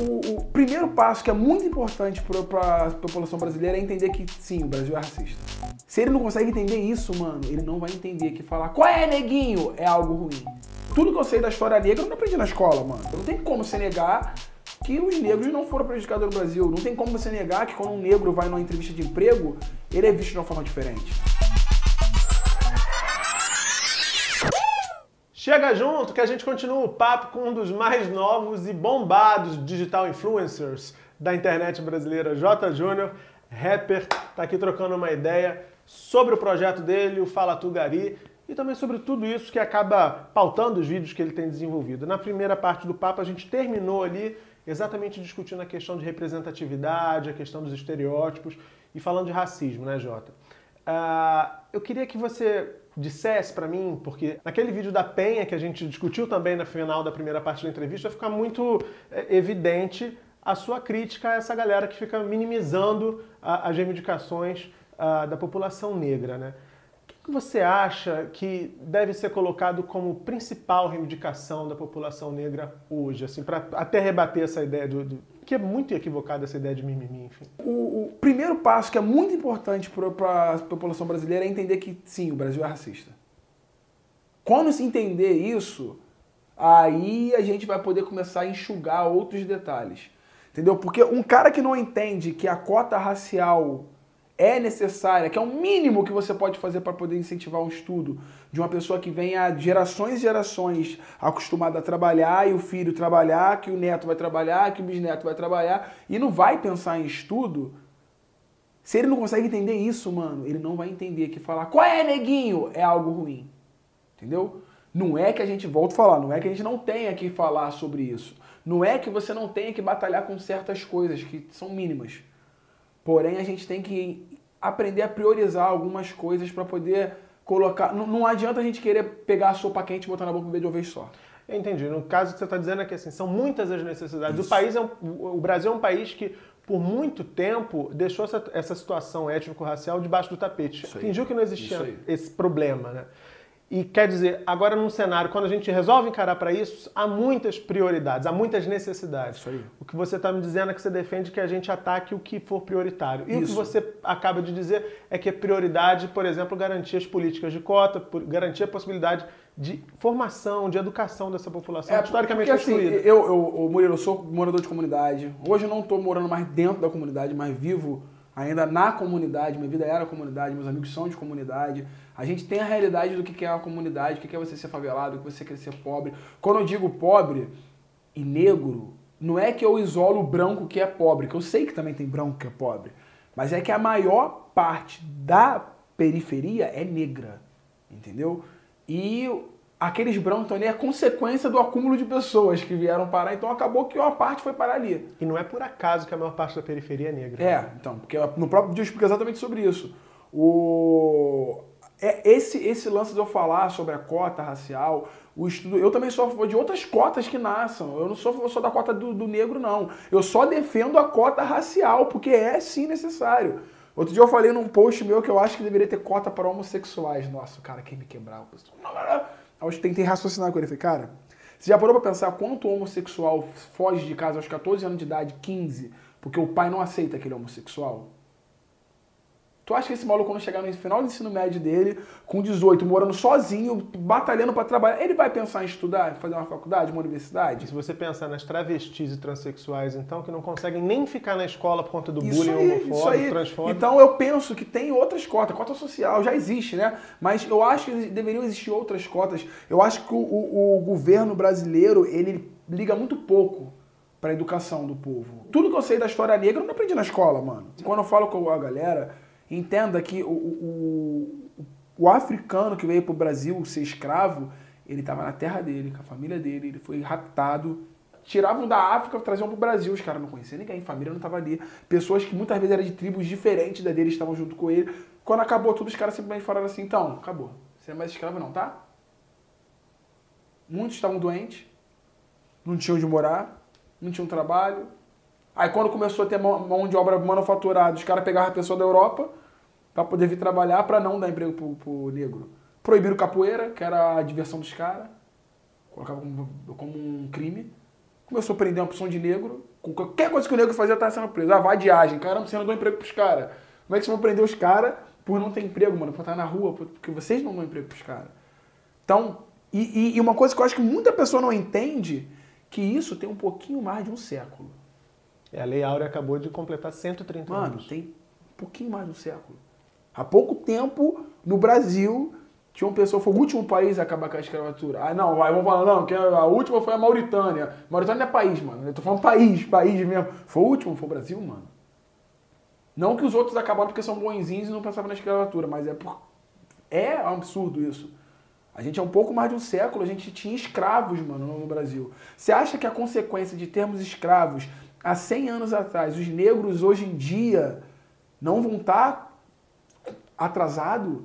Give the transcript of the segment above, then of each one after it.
o, o primeiro passo que é muito importante para a população brasileira é entender que sim, o Brasil é racista. Se ele não consegue entender isso, mano, ele não vai entender que falar qual é, neguinho, é algo ruim. Tudo que eu sei da história negra eu não aprendi na escola, mano. Não tem como você negar que os negros não foram prejudicados no Brasil. Não tem como você negar que quando um negro vai numa entrevista de emprego, ele é visto de uma forma diferente. Chega junto que a gente continua o papo com um dos mais novos e bombados digital influencers da internet brasileira, J. Júnior, rapper, tá aqui trocando uma ideia sobre o projeto dele, o Fala Tu Gari, e também sobre tudo isso que acaba pautando os vídeos que ele tem desenvolvido. Na primeira parte do papo a gente terminou ali exatamente discutindo a questão de representatividade, a questão dos estereótipos e falando de racismo, né, Jota? Uh, eu queria que você dissesse para mim, porque naquele vídeo da Penha que a gente discutiu também na final da primeira parte da entrevista, fica muito é, evidente a sua crítica a essa galera que fica minimizando as reivindicações da população negra, né? Que você acha que deve ser colocado como principal reivindicação da população negra hoje, assim, para até rebater essa ideia do, do que é muito equivocada essa ideia de mimimi, enfim. O, o primeiro passo que é muito importante para a população brasileira é entender que sim, o Brasil é racista. Quando se entender isso, aí a gente vai poder começar a enxugar outros detalhes. Entendeu? Porque um cara que não entende que a cota racial é necessária, que é o mínimo que você pode fazer para poder incentivar um estudo de uma pessoa que vem há gerações e gerações acostumada a trabalhar e o filho trabalhar, que o neto vai trabalhar, que o bisneto vai trabalhar e não vai pensar em estudo. Se ele não consegue entender isso, mano, ele não vai entender que falar qual é, neguinho, é algo ruim. Entendeu? Não é que a gente, volta a falar, não é que a gente não tenha que falar sobre isso. Não é que você não tenha que batalhar com certas coisas que são mínimas. Porém, a gente tem que aprender a priorizar algumas coisas para poder colocar. Não, não, adianta a gente querer pegar a sopa quente e botar na boca um de uma vez só. Eu entendi. No caso que você está dizendo é que assim, são muitas as necessidades. O país é um, o Brasil é um país que por muito tempo deixou essa, essa situação étnico-racial debaixo do tapete. Fingiu que não existia esse problema, né? E quer dizer, agora num cenário, quando a gente resolve encarar para isso, há muitas prioridades, há muitas necessidades. Isso aí. O que você está me dizendo é que você defende que a gente ataque o que for prioritário. E isso. o que você acaba de dizer é que é prioridade, por exemplo, garantir as políticas de cota, garantir a possibilidade de formação, de educação dessa população é, historicamente porque, assim, excluída. eu, eu, Murilo, eu sou morador de comunidade. Hoje eu não estou morando mais dentro da comunidade, mas vivo ainda na comunidade. Minha vida era comunidade, meus amigos são de comunidade. A gente tem a realidade do que é a comunidade, o que é você ser favelado, o que você quer ser pobre. Quando eu digo pobre e negro, não é que eu isolo o branco que é pobre, que eu sei que também tem branco que é pobre, mas é que a maior parte da periferia é negra, entendeu? E aqueles brancos ali é consequência do acúmulo de pessoas que vieram parar, então acabou que uma parte foi parar ali. E não é por acaso que a maior parte da periferia é negra. É, então, porque no próprio vídeo explica exatamente sobre isso. O é esse, esse lance de eu falar sobre a cota racial, o estudo. Eu também sou a favor de outras cotas que nasçam. Eu não sou só da cota do, do, negro, não. Eu só defendo a cota racial, porque é sim necessário. Outro dia eu falei num post meu que eu acho que deveria ter cota para homossexuais. Nossa, cara, quem me quebrava? Eu tentei raciocinar com ele. Falei, cara, você já parou pra pensar quanto homossexual foge de casa aos 14 anos de idade, 15, porque o pai não aceita que ele é homossexual? Tu acha que esse maluco, quando chegar no final do ensino médio dele, com 18, morando sozinho, batalhando para trabalhar, ele vai pensar em estudar, fazer uma faculdade, uma universidade? Se você pensar nas travestis e transexuais, então, que não conseguem nem ficar na escola por conta do isso bullying aí, homofóbico, transfóbico. Então eu penso que tem outras cotas, cota social já existe, né? Mas eu acho que deveriam existir outras cotas. Eu acho que o, o, o governo brasileiro, ele liga muito pouco para a educação do povo. Tudo que eu sei da história negra eu não aprendi na escola, mano. Quando eu falo com a galera Entenda que o, o, o africano que veio para o Brasil ser escravo, ele estava na terra dele, com a família dele, ele foi raptado. Tiravam da África, traziam para o Brasil. Os caras não conheciam ninguém, família não estava ali. Pessoas que muitas vezes eram de tribos diferentes da dele estavam junto com ele. Quando acabou tudo, os caras simplesmente falaram assim: então, acabou. Você é mais escravo, não, tá? Muitos estavam doentes, não tinham onde morar, não tinham trabalho, Aí quando começou a ter mão de obra manufaturada, os caras pegavam a pessoa da Europa para poder vir trabalhar para não dar emprego pro, pro negro. Proibiram capoeira, que era a diversão dos caras, colocava como, como, um crime. Começou a prender uma opção de negro, Qualquer coisa que o negro fazia tá sendo preso. Ah, vadiagem. Caramba, você não dá emprego pros caras. Como é que vocês vão prender os caras por não ter emprego, mano? Por estar na rua, porque vocês não dão emprego pros caras. Então, e, e, uma coisa que eu acho que muita pessoa não entende, que isso tem um pouquinho mais de um século. É, a Lei Áurea acabou de completar 130 mano, anos. Mano, tem um pouquinho mais de um século. Há pouco tempo, no Brasil, tinha uma pessoa, foi o último país a acabar com a escravatura. Ah, não, vamos falar, não, que a última foi a Mauritânia. Mauritânia é país, mano. Eu tô falando país, país mesmo. Foi o último, foi o Brasil, mano. Não que os outros acabaram porque são bonzinhos e não pensavam na escravatura, mas é por... É um absurdo isso. A gente é um pouco mais de um século, a gente tinha escravos, mano, no Brasil. Você acha que a consequência de termos escravos há 100 anos atrás, os negros hoje em dia não vão estar atrasados?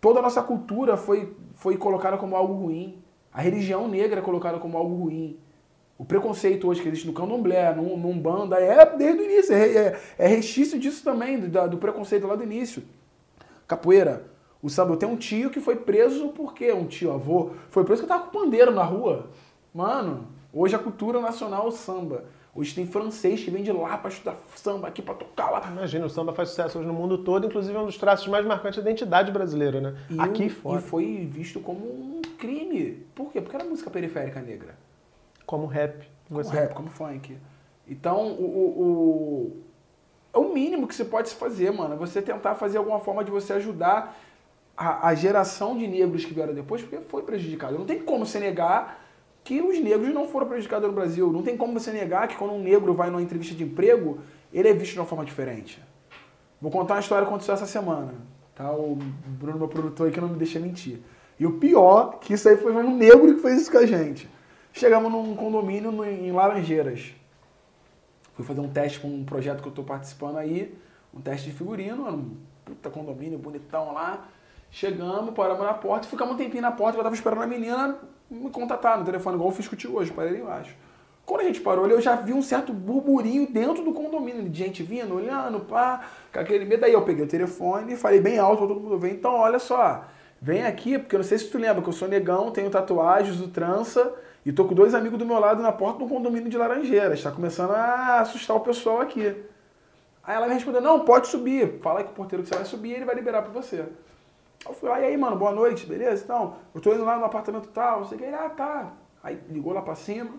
Toda a nossa cultura foi, foi colocada como algo ruim. A religião negra é colocada como algo ruim. O preconceito hoje que existe no candomblé, no, no Umbanda, é desde o início. É, é, é restício disso também, do, do preconceito lá do início. Capoeira o samba, eu tenho um tio que foi preso porque um tio avô foi preso que tava com pandeiro na rua. Mano, hoje a cultura nacional é o samba. Hoje tem francês que vem de lá para estudar samba aqui para tocar lá. Imagina, o samba faz sucesso hoje no mundo todo, inclusive é um dos traços mais marcantes da identidade brasileira, né? E aqui fora. E foi visto como um crime. Por quê? Porque era música periférica negra. Como rap. Como você... rap, como funk. Então, o, o, o, é o mínimo que você pode se fazer, mano. É você tentar fazer alguma forma de você ajudar a, a, geração de negros que vieram depois porque foi prejudicada. Não tem como você negar que os negros não foram prejudicados no Brasil. Não tem como você negar que quando um negro vai numa entrevista de emprego, ele é visto de uma forma diferente. Vou contar uma história que aconteceu essa semana. Tá? O Bruno, meu produtor, que não me deixa mentir. E o pior, que isso aí foi um negro que fez isso com a gente. Chegamos num condomínio no, em Laranjeiras. Fui fazer um teste com um projeto que eu estou participando aí, um teste de figurino, um puta condomínio bonitão lá. Chegamos, paramos na porta, ficamos um tempinho na porta, eu tava esperando a menina me contatar no telefone, igual eu fiz contigo hoje, parei embaixo. Quando a gente parou eu já vi um certo burburinho dentro do condomínio, de gente vindo, olhando, pá, com aquele medo. Aí eu peguei o telefone e falei bem alto, todo mundo vem. Então, olha só, vem aqui, porque eu não sei se tu lembra que eu sou negão, tenho tatuagens do trança e tô com dois amigos do meu lado na porta do condomínio de Laranjeiras. Tá começando a assustar o pessoal aqui. Aí ela me respondeu, não, pode subir. Fala com o porteiro que você vai subir ele vai liberar pra você. Eu fui lá, e aí, mano, boa noite, beleza? Então, eu tô indo lá no apartamento tal, você quer? Ah, tá. Aí ligou lá pra cima.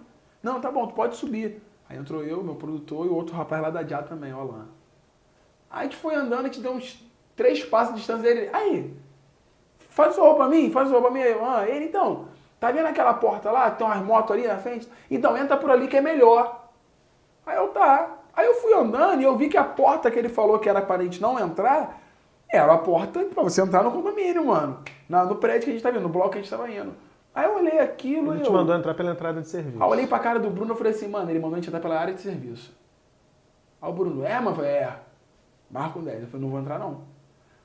Não, tá bom, tu pode subir. Aí entrou eu, meu produtor e o outro rapaz lá da Diá também, ó lá. Aí a gente foi andando, a gente deu uns três passos de distância dele. Aí, faz o favor pra mim, faz o favor pra mim. Ah, ele, então, tá vendo aquela porta lá? Tem umas motos ali na frente? Então, entra por ali que é melhor. Aí eu, tá. Aí eu fui andando e eu vi que a porta que ele falou que era para a gente não entrar, era a porta pra você entrar no condomínio, mano. Na, no prédio que a gente tá vendo, no bloco que a gente tava indo. Aí eu olhei aquilo Ele e te eu... mandou entrar pela entrada de serviço. Aí eu olhei pra cara do Bruno e falei assim, mano, ele mandou a gente entrar pela área de serviço. Aí o Bruno, é, mano? Eu falei, é. Marco 10. Eu falei, não vou entrar não.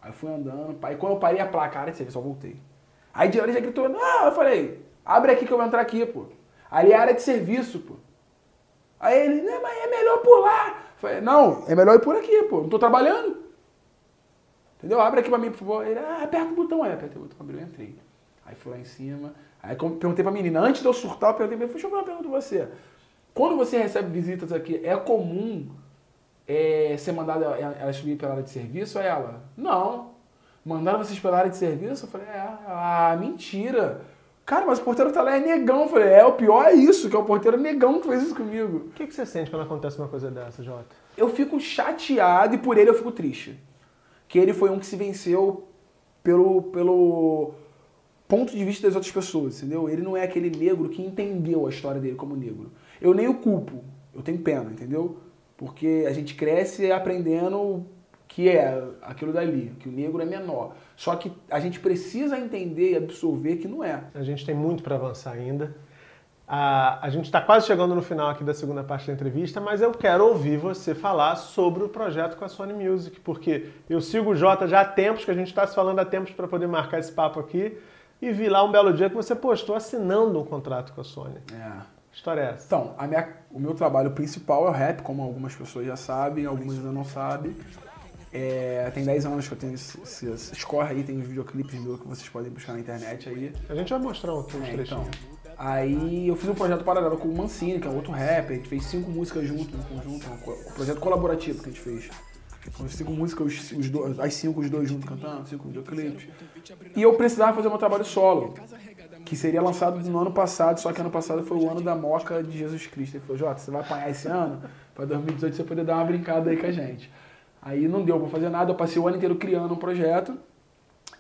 Aí eu fui andando, pai. Quando eu parei a placa, área de serviço, eu voltei. Aí de hora já gritou, não, eu falei, abre aqui que eu vou entrar aqui, pô. Ali é área de serviço, pô. Aí ele, não, mas é melhor lá. Eu falei, não, é melhor ir por aqui, pô. Não tô trabalhando. Entendeu? Abre aqui pra mim, por favor. Ele, ah, aperta o botão. Aí apertei o botão, abriu e entrei. Aí fui lá em cima. Aí perguntei pra menina, antes de eu surtar, eu perguntei, deixa eu fazer uma pergunta pra você. Quando você recebe visitas aqui, é comum é, ser mandada ela subir pela área de serviço ou ela? Não. Mandaram vocês pela área de serviço? Eu falei, é, ah, mentira. Cara, mas o porteiro tá lá é negão. Eu falei, é, o pior é isso, que é o porteiro negão que fez isso comigo. O que, que você sente quando acontece uma coisa dessa, Jota? Eu fico chateado e por ele eu fico triste que ele foi um que se venceu pelo, pelo ponto de vista das outras pessoas, entendeu? Ele não é aquele negro que entendeu a história dele como negro. Eu nem o culpo, eu tenho pena, entendeu? Porque a gente cresce aprendendo que é aquilo dali, que o negro é menor. Só que a gente precisa entender e absorver que não é. A gente tem muito para avançar ainda. A, a gente está quase chegando no final aqui da segunda parte da entrevista, mas eu quero ouvir você falar sobre o projeto com a Sony Music, porque eu sigo o Jota já há tempos, que a gente está se falando há tempos para poder marcar esse papo aqui, e vi lá um belo dia que você postou assinando um contrato com a Sony. É. História é essa? Então, minha, o meu trabalho principal é o rap, como algumas pessoas já sabem, algumas ainda não sabem. É, tem 10 anos que eu tenho esse, esse, escorre aí, tem os videoclipes meus que vocês podem buscar na internet aí. A gente vai mostrar um, um é, então, Aí eu fiz um projeto paralelo com o Mancini, que é outro rapper, a gente fez cinco músicas junto, no conjunto, um projeto colaborativo que a gente fez. Cinco músicas, os, os dois, as cinco, os dois juntos cantando, cinco videoclipes. E eu precisava fazer meu trabalho solo, que seria lançado no ano passado, só que ano passado foi o ano da moca de Jesus Cristo. Ele falou, Jota, você vai apanhar esse ano, para 2018 você poder dar uma brincada aí com a gente. Aí não deu pra fazer nada, eu passei o ano inteiro criando um projeto.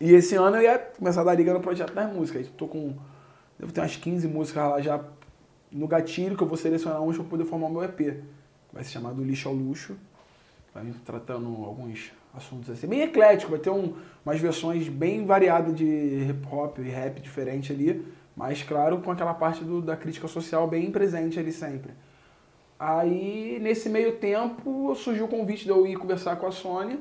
E esse ano eu ia começar a dar liga no projeto das músicas. Aí tô com. Devo ter umas 15 músicas lá já no gatilho, que eu vou selecionar umas pra poder formar o meu EP. Vai se chamar Do Lixo ao Luxo. Vai me tratando alguns assuntos assim. Bem eclético, vai ter um, umas versões bem variadas de hip hop e rap diferente ali. Mas, claro, com aquela parte do, da crítica social bem presente ali sempre. Aí, nesse meio tempo, surgiu o convite de eu ir conversar com a Sônia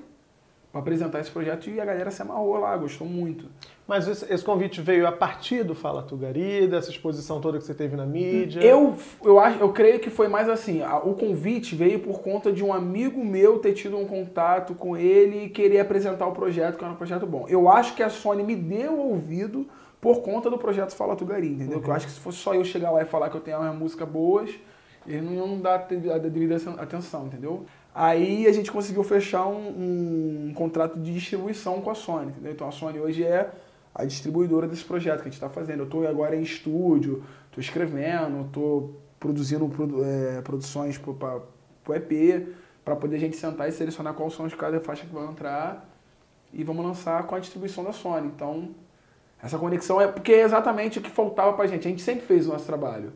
para apresentar esse projeto e a galera se amarrou lá, gostou muito. Mas esse, convite veio a partir do Fala Tugari, dessa exposição toda que você teve na mídia? Eu, eu, acho, eu creio que foi mais assim, a, o convite veio por conta de um amigo meu ter tido um contato com ele e querer apresentar o projeto, que era um projeto bom. Eu acho que a Sony me deu ouvido por conta do projeto Fala Tugari, entendeu? Uhum. Que eu acho que se fosse só eu chegar lá e falar que eu tenho umas músicas boas eles não dar a devida atenção, entendeu? Aí a gente conseguiu fechar um, um, contrato de distribuição com a Sony, entendeu? Então a Sony hoje é a distribuidora desse projeto que a gente está fazendo. Eu estou agora em estúdio, estou escrevendo, estou produzindo é, produções para o EP, para poder a gente sentar e selecionar quais são as cada faixa que vão entrar e vamos lançar com a distribuição da Sony. Então, essa conexão é porque é exatamente o que faltava para a gente. A gente sempre fez o nosso trabalho.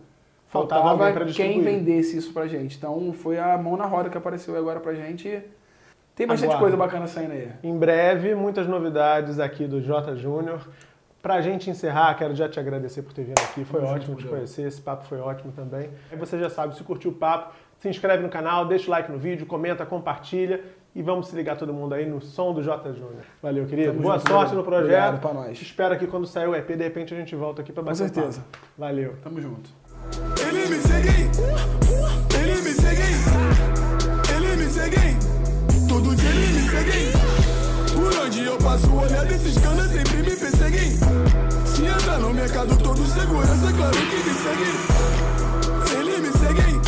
Faltava, Faltava quem vendesse isso pra gente. Então foi a mão na roda que apareceu agora pra gente. Tem bastante Aguarda. coisa bacana saindo aí. Em breve, muitas novidades aqui do J Júnior. Pra gente encerrar, quero já te agradecer por ter vindo aqui. Foi Muito ótimo te conhecer, esse papo foi ótimo também. Aí você já sabe, se curtiu o papo, se inscreve no canal, deixa o like no vídeo, comenta, compartilha e vamos se ligar todo mundo aí no som do J Júnior. Valeu, querido. Tamo Boa junto, sorte no projeto. Obrigado pra nós. Espero que quando sair o EP, de repente a gente volta aqui pra bater Com certeza. Valeu. Tamo junto. Ele me segue, ele me segue, ele me segue, dia ele me segue. Por onde eu passo, olhar desses canas sempre me perseguem. Se entrar no mercado todo segurança, claro que me segue. Ele me segue,